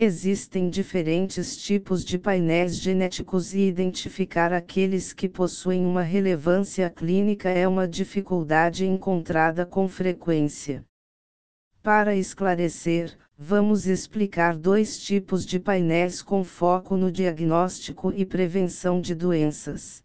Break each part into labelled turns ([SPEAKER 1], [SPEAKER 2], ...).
[SPEAKER 1] Existem diferentes tipos de painéis genéticos e identificar aqueles que possuem uma relevância clínica é uma dificuldade encontrada com frequência. Para esclarecer, vamos explicar dois tipos de painéis com foco no diagnóstico e prevenção de doenças.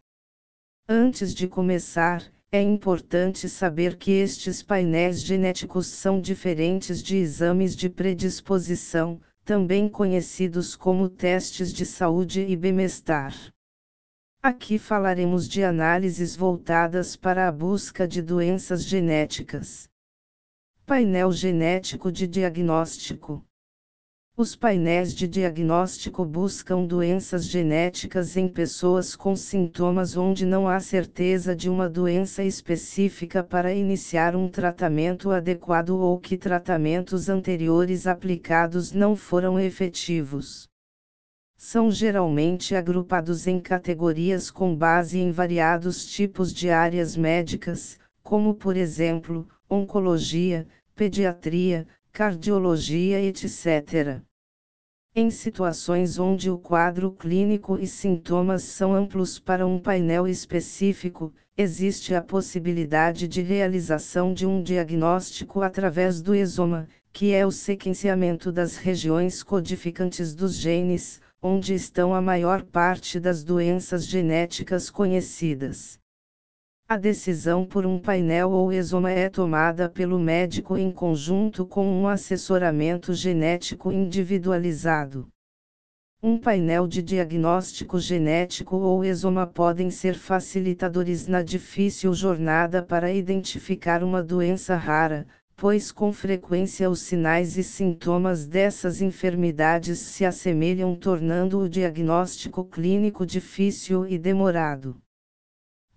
[SPEAKER 1] Antes de começar, é importante saber que estes painéis genéticos são diferentes de exames de predisposição também conhecidos como testes de saúde e bem-estar. Aqui falaremos de análises voltadas para a busca de doenças genéticas. Painel genético de diagnóstico. Os painéis de diagnóstico buscam doenças genéticas em pessoas com sintomas onde não há certeza de uma doença específica para iniciar um tratamento adequado ou que tratamentos anteriores aplicados não foram efetivos. São geralmente agrupados em categorias com base em variados tipos de áreas médicas, como por exemplo, oncologia, pediatria, cardiologia etc. Em situações onde o quadro clínico e sintomas são amplos para um painel específico, existe a possibilidade de realização de um diagnóstico através do exoma, que é o sequenciamento das regiões codificantes dos genes, onde estão a maior parte das doenças genéticas conhecidas. A decisão por um painel ou exoma é tomada pelo médico em conjunto com um assessoramento genético individualizado. Um painel de diagnóstico genético ou exoma podem ser facilitadores na difícil jornada para identificar uma doença rara, pois com frequência os sinais e sintomas dessas enfermidades se assemelham, tornando o diagnóstico clínico difícil e demorado.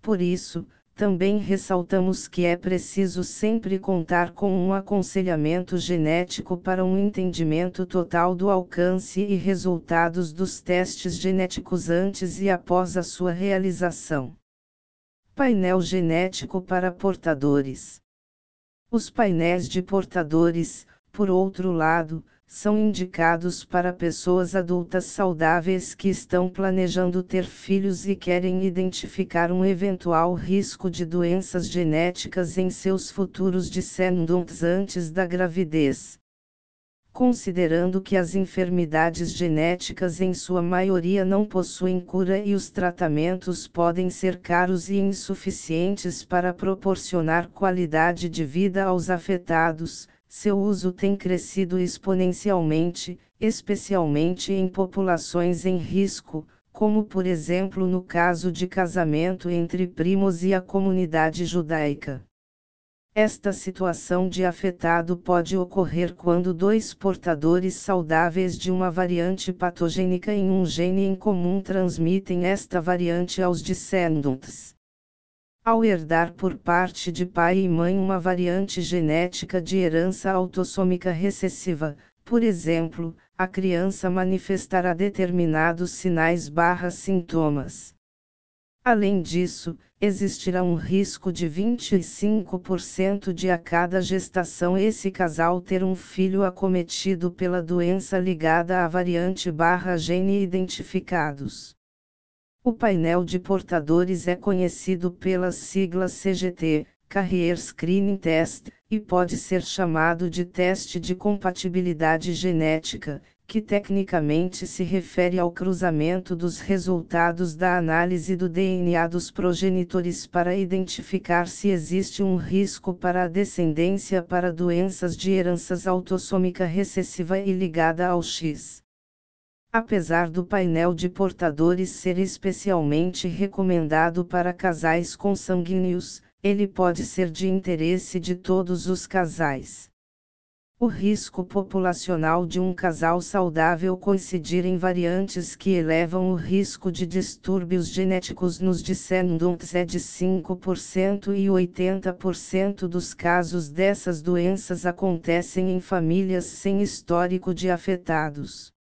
[SPEAKER 1] Por isso, também ressaltamos que é preciso sempre contar com um aconselhamento genético para um entendimento total do alcance e resultados dos testes genéticos antes e após a sua realização. Painel genético para portadores. Os painéis de portadores, por outro lado, são indicados para pessoas adultas saudáveis que estão planejando ter filhos e querem identificar um eventual risco de doenças genéticas em seus futuros descendentes antes da gravidez. Considerando que as enfermidades genéticas em sua maioria não possuem cura e os tratamentos podem ser caros e insuficientes para proporcionar qualidade de vida aos afetados, seu uso tem crescido exponencialmente, especialmente em populações em risco, como por exemplo no caso de casamento entre primos e a comunidade judaica. Esta situação de afetado pode ocorrer quando dois portadores saudáveis de uma variante patogênica em um gene em comum transmitem esta variante aos descendentes. Ao herdar por parte de pai e mãe uma variante genética de herança autossômica recessiva, por exemplo, a criança manifestará determinados sinais barra sintomas. Além disso, existirá um risco de 25% de a cada gestação esse casal ter um filho acometido pela doença ligada à variante barra gene identificados. O painel de portadores é conhecido pelas siglas CGT, Carrier Screening Test, e pode ser chamado de teste de compatibilidade genética, que tecnicamente se refere ao cruzamento dos resultados da análise do DNA dos progenitores para identificar se existe um risco para a descendência para doenças de heranças autossômica recessiva e ligada ao X. Apesar do painel de portadores ser especialmente recomendado para casais consanguíneos, ele pode ser de interesse de todos os casais. O risco populacional de um casal saudável coincidir em variantes que elevam o risco de distúrbios genéticos nos descendentes é de 5% e 80% dos casos dessas doenças acontecem em famílias sem histórico de afetados.